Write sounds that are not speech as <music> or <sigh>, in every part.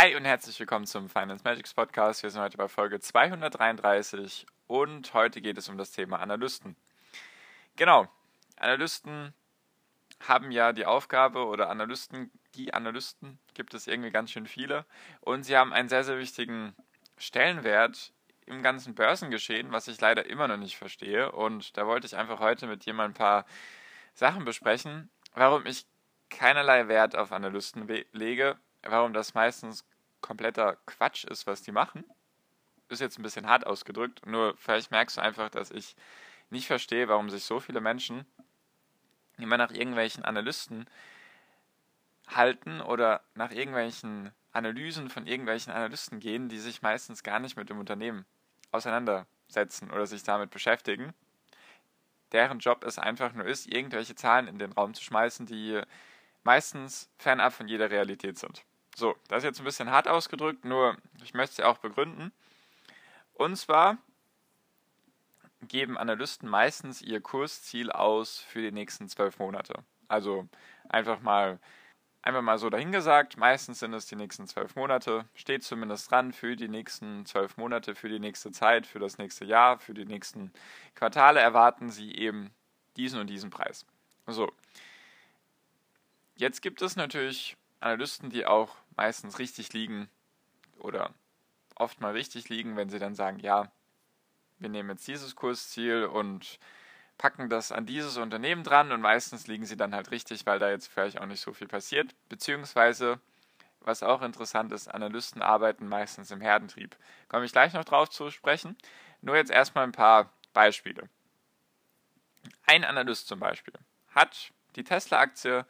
Hi und herzlich willkommen zum Finance Magics Podcast. Wir sind heute bei Folge 233 und heute geht es um das Thema Analysten. Genau, Analysten haben ja die Aufgabe oder Analysten, die Analysten gibt es irgendwie ganz schön viele und sie haben einen sehr, sehr wichtigen Stellenwert im ganzen Börsengeschehen, was ich leider immer noch nicht verstehe und da wollte ich einfach heute mit jemand ein paar Sachen besprechen, warum ich keinerlei Wert auf Analysten lege, warum das meistens kompletter Quatsch ist, was die machen. Ist jetzt ein bisschen hart ausgedrückt, nur vielleicht merkst du einfach, dass ich nicht verstehe, warum sich so viele Menschen immer nach irgendwelchen Analysten halten oder nach irgendwelchen Analysen von irgendwelchen Analysten gehen, die sich meistens gar nicht mit dem Unternehmen auseinandersetzen oder sich damit beschäftigen. Deren Job es einfach nur ist, irgendwelche Zahlen in den Raum zu schmeißen, die meistens fernab von jeder Realität sind. So, das ist jetzt ein bisschen hart ausgedrückt, nur ich möchte es ja auch begründen. Und zwar geben Analysten meistens ihr Kursziel aus für die nächsten zwölf Monate. Also einfach mal, einfach mal so dahingesagt, meistens sind es die nächsten zwölf Monate, steht zumindest dran für die nächsten zwölf Monate, für die nächste Zeit, für das nächste Jahr, für die nächsten Quartale erwarten sie eben diesen und diesen Preis. So. Jetzt gibt es natürlich Analysten, die auch meistens richtig liegen oder oft mal richtig liegen, wenn sie dann sagen, ja, wir nehmen jetzt dieses Kursziel und packen das an dieses Unternehmen dran und meistens liegen sie dann halt richtig, weil da jetzt vielleicht auch nicht so viel passiert. Beziehungsweise, was auch interessant ist, Analysten arbeiten meistens im Herdentrieb. Komme ich gleich noch drauf zu sprechen. Nur jetzt erstmal ein paar Beispiele. Ein Analyst zum Beispiel hat die Tesla-Aktie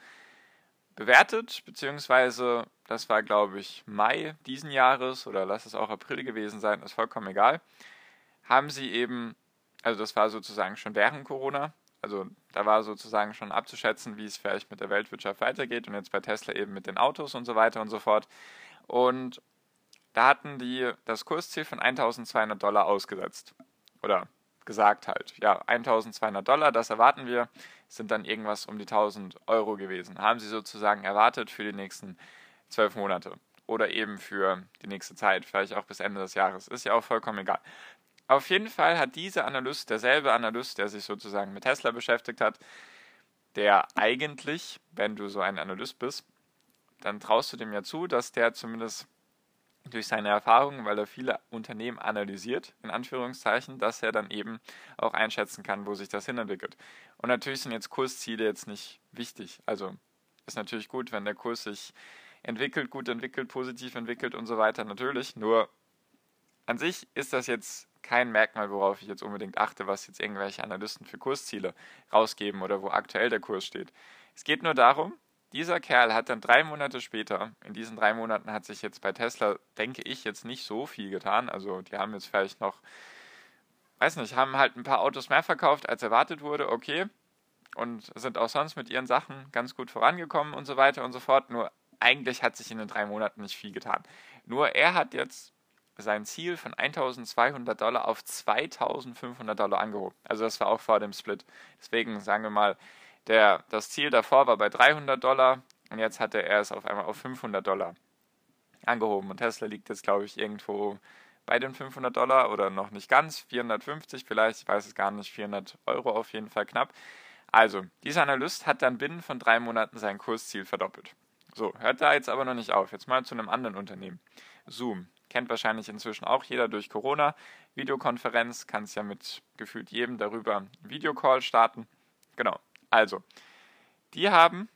bewertet, beziehungsweise das war, glaube ich, Mai diesen Jahres oder lass es auch April gewesen sein, ist vollkommen egal, haben sie eben, also das war sozusagen schon während Corona, also da war sozusagen schon abzuschätzen, wie es vielleicht mit der Weltwirtschaft weitergeht und jetzt bei Tesla eben mit den Autos und so weiter und so fort. Und da hatten die das Kursziel von 1200 Dollar ausgesetzt. Oder gesagt halt. Ja, 1200 Dollar, das erwarten wir, sind dann irgendwas um die 1000 Euro gewesen. Haben sie sozusagen erwartet für die nächsten zwölf Monate oder eben für die nächste Zeit, vielleicht auch bis Ende des Jahres. Ist ja auch vollkommen egal. Auf jeden Fall hat dieser Analyst, derselbe Analyst, der sich sozusagen mit Tesla beschäftigt hat, der eigentlich, wenn du so ein Analyst bist, dann traust du dem ja zu, dass der zumindest durch seine Erfahrungen, weil er viele Unternehmen analysiert, in Anführungszeichen, dass er dann eben auch einschätzen kann, wo sich das hinentwickelt. Und natürlich sind jetzt Kursziele jetzt nicht wichtig. Also ist natürlich gut, wenn der Kurs sich entwickelt, gut entwickelt, positiv entwickelt und so weiter, natürlich. Nur an sich ist das jetzt kein Merkmal, worauf ich jetzt unbedingt achte, was jetzt irgendwelche Analysten für Kursziele rausgeben oder wo aktuell der Kurs steht. Es geht nur darum, dieser Kerl hat dann drei Monate später, in diesen drei Monaten hat sich jetzt bei Tesla, denke ich, jetzt nicht so viel getan. Also die haben jetzt vielleicht noch, weiß nicht, haben halt ein paar Autos mehr verkauft, als erwartet wurde, okay. Und sind auch sonst mit ihren Sachen ganz gut vorangekommen und so weiter und so fort. Nur eigentlich hat sich in den drei Monaten nicht viel getan. Nur er hat jetzt sein Ziel von 1200 Dollar auf 2500 Dollar angehoben. Also das war auch vor dem Split. Deswegen sagen wir mal, der, das Ziel davor war bei 300 Dollar und jetzt hatte er es auf einmal auf 500 Dollar angehoben. Und Tesla liegt jetzt, glaube ich, irgendwo bei den 500 Dollar oder noch nicht ganz, 450 vielleicht, ich weiß es gar nicht, 400 Euro auf jeden Fall knapp. Also, dieser Analyst hat dann binnen von drei Monaten sein Kursziel verdoppelt. So, hört da jetzt aber noch nicht auf. Jetzt mal zu einem anderen Unternehmen. Zoom. Kennt wahrscheinlich inzwischen auch jeder durch Corona. Videokonferenz, kann es ja mit gefühlt jedem darüber Videocall starten. Genau. Also, die haben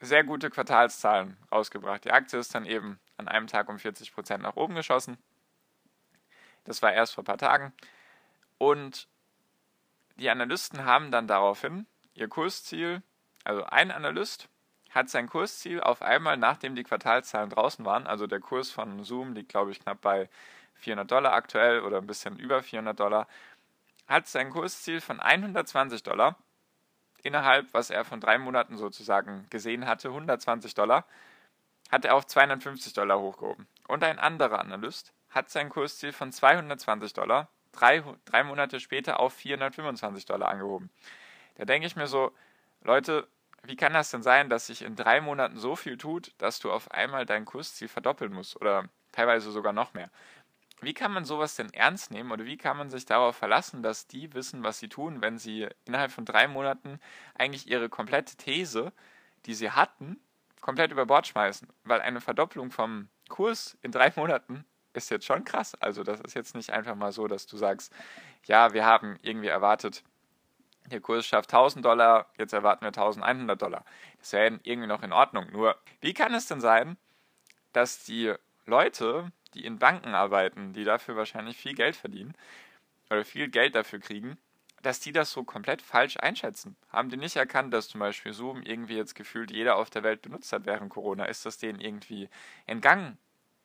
sehr gute Quartalszahlen rausgebracht. Die Aktie ist dann eben an einem Tag um 40% nach oben geschossen. Das war erst vor ein paar Tagen. Und die Analysten haben dann daraufhin ihr Kursziel, also ein Analyst hat sein Kursziel auf einmal, nachdem die Quartalzahlen draußen waren, also der Kurs von Zoom liegt, glaube ich, knapp bei 400 Dollar aktuell oder ein bisschen über 400 Dollar, hat sein Kursziel von 120 Dollar innerhalb, was er von drei Monaten sozusagen gesehen hatte, 120 Dollar, hat er auf 250 Dollar hochgehoben. Und ein anderer Analyst hat sein Kursziel von 220 Dollar drei, drei Monate später auf 425 Dollar angehoben. Da denke ich mir so, Leute, wie kann das denn sein, dass sich in drei Monaten so viel tut, dass du auf einmal dein Kursziel verdoppeln musst oder teilweise sogar noch mehr? Wie kann man sowas denn ernst nehmen oder wie kann man sich darauf verlassen, dass die wissen, was sie tun, wenn sie innerhalb von drei Monaten eigentlich ihre komplette These, die sie hatten, komplett über Bord schmeißen? Weil eine Verdopplung vom Kurs in drei <laughs> Monaten ist jetzt schon krass. Also das ist jetzt nicht einfach mal so, dass du sagst, ja, wir haben irgendwie erwartet, der Kurs schafft 1000 Dollar, jetzt erwarten wir 1100 Dollar. Das wäre irgendwie noch in Ordnung. Nur, wie kann es denn sein, dass die Leute, die in Banken arbeiten, die dafür wahrscheinlich viel Geld verdienen oder viel Geld dafür kriegen, dass die das so komplett falsch einschätzen. Haben die nicht erkannt, dass zum Beispiel Zoom irgendwie jetzt gefühlt jeder auf der Welt benutzt hat während Corona? Ist das denen irgendwie entgangen?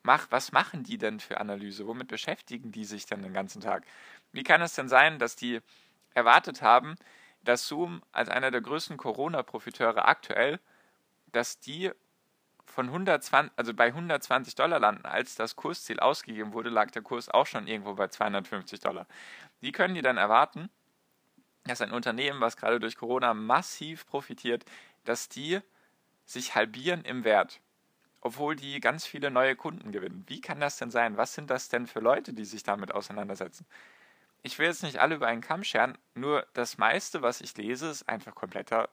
Mach, was machen die denn für Analyse? Womit beschäftigen die sich denn den ganzen Tag? Wie kann es denn sein, dass die erwartet haben, dass Zoom als einer der größten Corona-Profiteure aktuell, dass die von 120, also bei 120 Dollar landen, als das Kursziel ausgegeben wurde, lag der Kurs auch schon irgendwo bei 250 Dollar. Wie können die dann erwarten, dass ein Unternehmen, was gerade durch Corona massiv profitiert, dass die sich halbieren im Wert, obwohl die ganz viele neue Kunden gewinnen? Wie kann das denn sein? Was sind das denn für Leute, die sich damit auseinandersetzen? ich will jetzt nicht alle über einen Kamm scheren, nur das meiste, was ich lese, ist einfach kompletter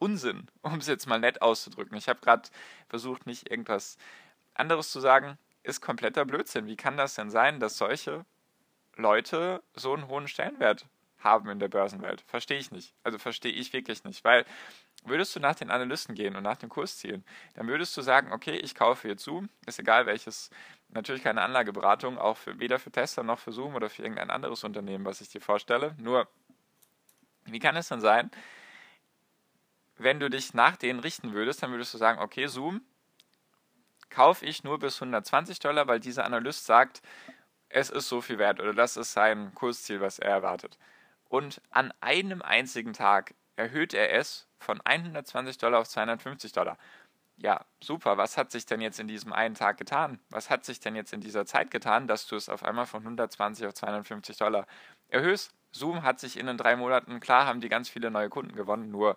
Unsinn, <laughs> um es jetzt mal nett auszudrücken. Ich habe gerade versucht, nicht irgendwas anderes zu sagen, ist kompletter Blödsinn. Wie kann das denn sein, dass solche Leute so einen hohen Stellenwert haben in der Börsenwelt? Verstehe ich nicht. Also verstehe ich wirklich nicht, weil würdest du nach den Analysten gehen und nach den Kurszielen, dann würdest du sagen, okay, ich kaufe hier zu, ist egal welches, natürlich keine Anlageberatung, auch für, weder für Tesla noch für Zoom oder für irgendein anderes Unternehmen, was ich dir vorstelle. Nur, wie kann es denn sein, wenn du dich nach denen richten würdest, dann würdest du sagen, okay, Zoom kaufe ich nur bis 120 Dollar, weil dieser Analyst sagt, es ist so viel wert oder das ist sein Kursziel, was er erwartet. Und an einem einzigen Tag erhöht er es von 120 Dollar auf 250 Dollar. Ja, super. Was hat sich denn jetzt in diesem einen Tag getan? Was hat sich denn jetzt in dieser Zeit getan, dass du es auf einmal von 120 auf 250 Dollar erhöhst? Zoom hat sich in den drei Monaten, klar, haben die ganz viele neue Kunden gewonnen, nur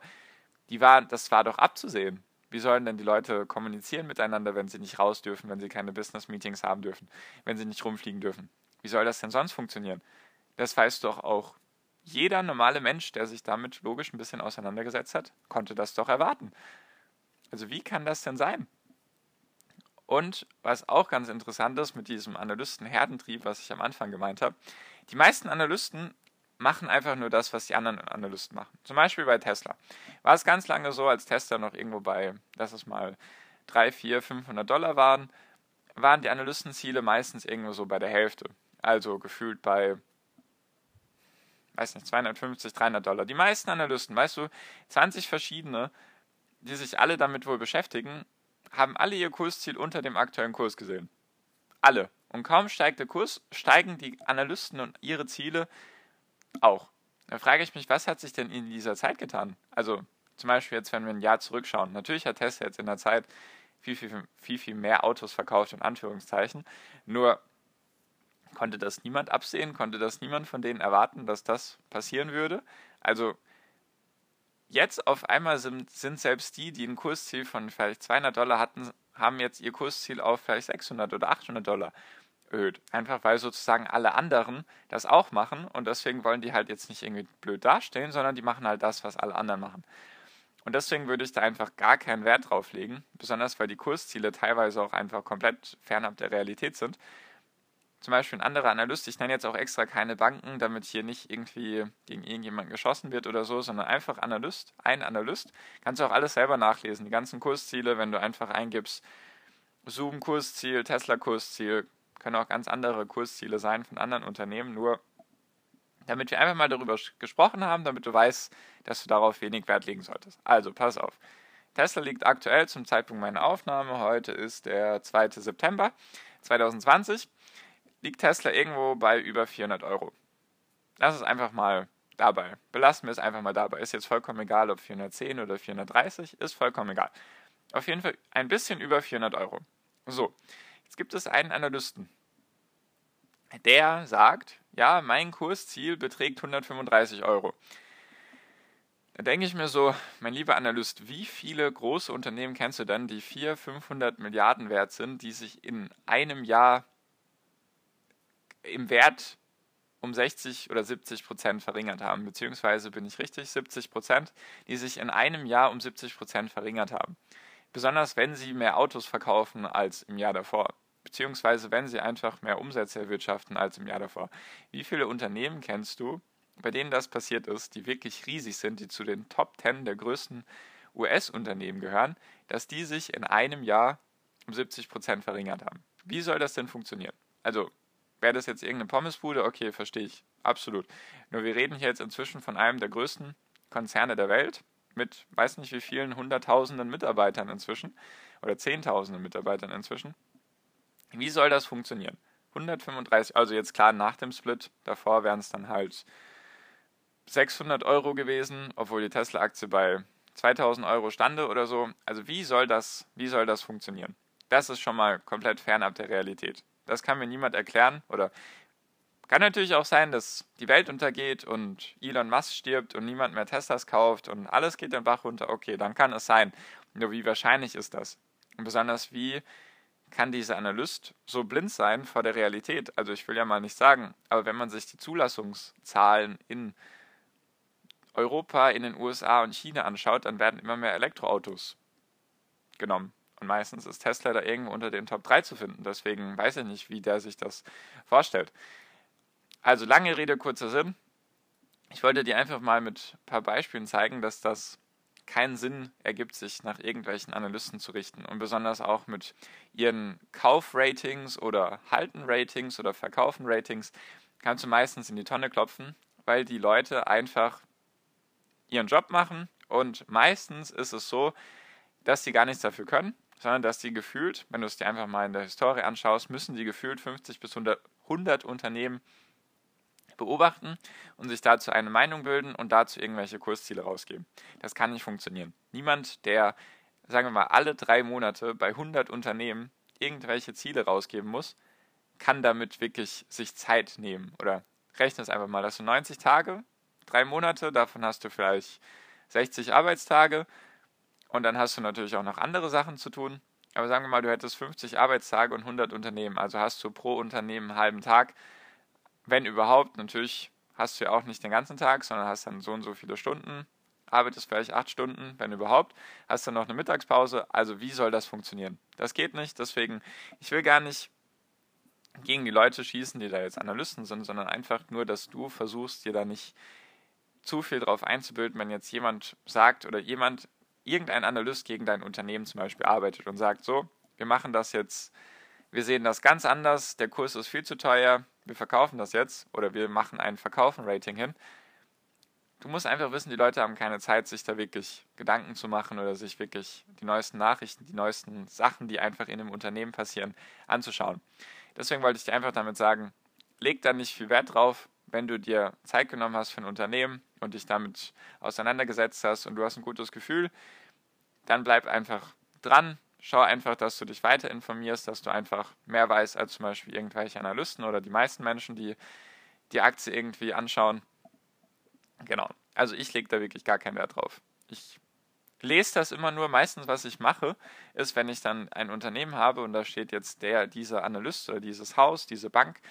die war, das war doch abzusehen. Wie sollen denn die Leute kommunizieren miteinander, wenn sie nicht raus dürfen, wenn sie keine Business-Meetings haben dürfen, wenn sie nicht rumfliegen dürfen? Wie soll das denn sonst funktionieren? Das weißt doch auch jeder normale Mensch, der sich damit logisch ein bisschen auseinandergesetzt hat, konnte das doch erwarten. Also wie kann das denn sein? Und was auch ganz interessant ist mit diesem Analysten-Herdentrieb, was ich am Anfang gemeint habe, die meisten Analysten machen einfach nur das, was die anderen Analysten machen. Zum Beispiel bei Tesla. War es ganz lange so, als Tesla noch irgendwo bei, lass es mal 3, 4, 500 Dollar waren, waren die Analystenziele meistens irgendwo so bei der Hälfte. Also gefühlt bei weiß nicht, 250, 300 Dollar. Die meisten Analysten, weißt du, 20 verschiedene, die sich alle damit wohl beschäftigen, haben alle ihr Kursziel unter dem aktuellen Kurs gesehen. Alle. Und kaum steigt der Kurs, steigen die Analysten und ihre Ziele auch. Da frage ich mich, was hat sich denn in dieser Zeit getan? Also zum Beispiel jetzt, wenn wir ein Jahr zurückschauen. Natürlich hat Tesla jetzt in der Zeit viel, viel, viel, viel mehr Autos verkauft, in Anführungszeichen. Nur Konnte das niemand absehen? Konnte das niemand von denen erwarten, dass das passieren würde? Also jetzt auf einmal sind, sind selbst die, die ein Kursziel von vielleicht 200 Dollar hatten, haben jetzt ihr Kursziel auf vielleicht 600 oder 800 Dollar erhöht. Einfach weil sozusagen alle anderen das auch machen und deswegen wollen die halt jetzt nicht irgendwie blöd dastehen, sondern die machen halt das, was alle anderen machen. Und deswegen würde ich da einfach gar keinen Wert drauf legen, besonders weil die Kursziele teilweise auch einfach komplett fernab der Realität sind zum Beispiel ein anderer Analyst, ich nenne jetzt auch extra keine Banken, damit hier nicht irgendwie gegen irgendjemanden geschossen wird oder so, sondern einfach Analyst, ein Analyst. Kannst du auch alles selber nachlesen, die ganzen Kursziele, wenn du einfach eingibst, Zoom-Kursziel, Tesla-Kursziel, können auch ganz andere Kursziele sein von anderen Unternehmen, nur Damit wir einfach mal darüber gesprochen haben, damit du weißt, dass du darauf wenig Wert legen solltest. Also, pass auf. Tesla liegt aktuell zum Zeitpunkt meiner Aufnahme, heute ist der 2. September 2020, liegt Tesla irgendwo bei über 400 Euro. Lass es einfach mal dabei. Belassen wir es einfach mal dabei. Ist jetzt vollkommen egal, ob 410 oder 430, ist vollkommen egal. Auf jeden Fall ein bisschen über 400 Euro. So, jetzt gibt es einen Analysten, der sagt, ja, mein Kursziel beträgt 135 Euro. Da denke ich mir so, mein lieber Analyst, wie viele große Unternehmen kennst du denn, die 400, 500 Milliarden wert sind, die sich in einem Jahr im Wert um 60 oder 70 Prozent verringert haben? Beziehungsweise bin ich richtig, 70 Prozent, die sich in einem Jahr um 70 Prozent verringert haben. Besonders wenn sie mehr Autos verkaufen als im Jahr davor. Beziehungsweise wenn sie einfach mehr Umsätze erwirtschaften als im Jahr davor. Wie viele Unternehmen kennst du, bei denen das passiert ist, die wirklich riesig sind, die zu den Top 10 der größten US-Unternehmen gehören, dass die sich in einem Jahr um 70 Prozent verringert haben. Wie soll das denn funktionieren? Also, wäre das jetzt irgendeine Pommesbude? Okay, verstehe ich. Absolut. Nur wir reden hier jetzt inzwischen von einem der größten Konzerne der Welt mit weiß nicht wie vielen hunderttausenden Mitarbeitern inzwischen oder zehntausenden Mitarbeitern inzwischen. Wie soll das funktionieren? 135, also jetzt klar nach dem Split, davor wären es dann halt 600 Euro gewesen, obwohl die Tesla-Aktie bei 2000 Euro stande oder so. Also wie soll das, wie soll das funktionieren? Das ist schon mal komplett fernab der Realität. Das kann mir niemand erklären oder kann natürlich auch sein, dass die Welt untergeht und Elon Musk stirbt und niemand mehr Teslas kauft und alles geht den Bach runter. Okay, dann kann es sein. Nur wie wahrscheinlich ist das? Und besonders wie kann dieser Analyst so blind sein vor der Realität? Also ich will ja mal nicht sagen, aber wenn man sich die Zulassungszahlen in Europa, in den USA und China anschaut, dann werden immer mehr Elektroautos genommen. Und meistens ist Tesla da irgendwo unter den Top 3 zu finden. Deswegen weiß ich nicht, wie der sich das vorstellt. Also lange Rede, kurzer Sinn. Ich wollte dir einfach mal mit ein paar Beispielen zeigen, dass das keinen Sinn ergibt, sich nach irgendwelchen Analysten zu richten. Und besonders auch mit ihren Kaufratings oder Halten-Ratings oder Verkaufen-Ratings kannst du meistens in die Tonne klopfen, weil die Leute einfach ihren Job machen und meistens ist es so, dass sie gar nichts dafür können, sondern dass die gefühlt, wenn du es dir einfach mal in der Historie anschaust, müssen die gefühlt 50 bis 100, 100 Unternehmen beobachten und sich dazu eine Meinung bilden und dazu irgendwelche Kursziele rausgeben. Das kann nicht funktionieren. Niemand, der, sagen wir mal, alle drei Monate bei 100 Unternehmen irgendwelche Ziele rausgeben muss, kann damit wirklich sich Zeit nehmen. Oder rechne es einfach mal, dass du 90 Tage drei Monate, davon hast du vielleicht 60 Arbeitstage und dann hast du natürlich auch noch andere Sachen zu tun. Aber sagen wir mal, du hättest 50 Arbeitstage und 100 Unternehmen, also hast du pro Unternehmen einen halben Tag, wenn überhaupt. Natürlich hast du ja auch nicht den ganzen Tag, sondern hast dann so und so viele Stunden, arbeitest vielleicht acht Stunden, wenn überhaupt, hast dann noch eine Mittagspause. Also wie soll das funktionieren? Das geht nicht, deswegen, ich will gar nicht gegen die Leute schießen, die da jetzt Analysten sind, sondern einfach nur, dass du versuchst, dir da nicht zu viel darauf einzubilden, wenn jetzt jemand sagt oder jemand, irgendein Analyst gegen dein Unternehmen zum Beispiel arbeitet und sagt, so, wir machen das jetzt, wir sehen das ganz anders, der Kurs ist viel zu teuer, wir verkaufen das jetzt oder wir machen ein Verkaufen-Rating hin. Du musst einfach wissen, die Leute haben keine Zeit, sich da wirklich Gedanken zu machen oder sich wirklich die neuesten Nachrichten, die neuesten Sachen, die einfach in dem Unternehmen passieren, anzuschauen. Deswegen wollte ich dir einfach damit sagen, leg da nicht viel Wert drauf, wenn du dir Zeit genommen hast für ein Unternehmen und dich damit auseinandergesetzt hast und du hast ein gutes Gefühl, dann bleib einfach dran. Schau einfach, dass du dich weiter informierst, dass du einfach mehr weißt als zum Beispiel irgendwelche Analysten oder die meisten Menschen, die die Aktie irgendwie anschauen. Genau. Also ich lege da wirklich gar keinen Wert drauf. Ich lese das immer nur. Meistens, was ich mache, ist, wenn ich dann ein Unternehmen habe und da steht jetzt der, dieser Analyst oder dieses Haus, diese Bank,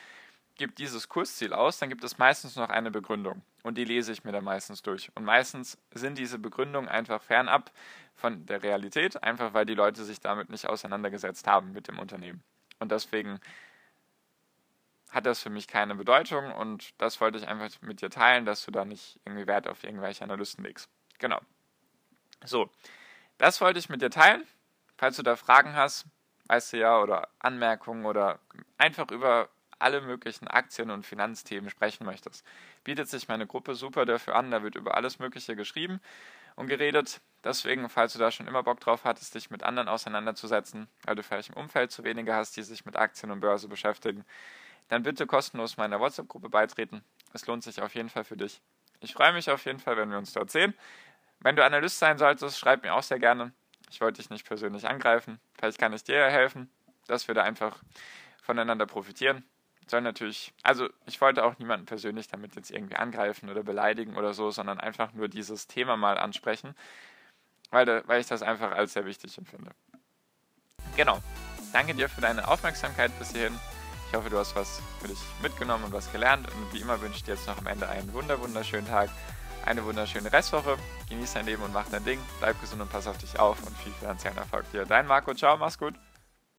gibt dieses Kursziel aus, dann gibt es meistens noch eine Begründung. Und die lese ich mir dann meistens durch. Und meistens sind diese Begründungen einfach fernab von der Realität, einfach weil die Leute sich damit nicht auseinandergesetzt haben mit dem Unternehmen. Und deswegen hat das für mich keine Bedeutung und das wollte ich einfach mit dir teilen, dass du da nicht irgendwie Wert auf irgendwelche Analysten legst. Genau. So, das wollte ich mit dir teilen. Falls du da Fragen hast, weißt du ja, oder Anmerkungen oder einfach über alle möglichen Aktien- und Finanzthemen sprechen möchtest, bietet sich meine Gruppe super dafür an. Da wird über alles Mögliche geschrieben und geredet. Deswegen, falls du da schon immer Bock drauf hattest, dich mit anderen auseinanderzusetzen, weil du vielleicht im Umfeld zu wenige hast, die sich mit Aktien und Börse beschäftigen, dann bitte kostenlos meiner WhatsApp-Gruppe beitreten. Es lohnt sich auf jeden Fall für dich. Ich freue mich auf jeden Fall, wenn wir uns dort sehen. Wenn du Analyst sein solltest, schreib mir auch sehr gerne. Ich wollte dich nicht persönlich angreifen. Vielleicht kann ich dir ja helfen, dass wir da einfach voneinander profitieren. Soll natürlich, also ich wollte auch niemanden persönlich damit jetzt irgendwie angreifen oder beleidigen oder so, sondern einfach nur dieses Thema mal ansprechen, weil, weil ich das einfach als sehr wichtig empfinde. Genau. Danke dir für deine Aufmerksamkeit bis hierhin. Ich hoffe, du hast was für dich mitgenommen und was gelernt. Und wie immer wünsche ich dir jetzt noch am Ende einen wunder wunderschönen Tag, eine wunderschöne Restwoche. Genieß dein Leben und mach dein Ding. Bleib gesund und pass auf dich auf und viel finanziellen Erfolg dir. Dein Marco, ciao, mach's gut.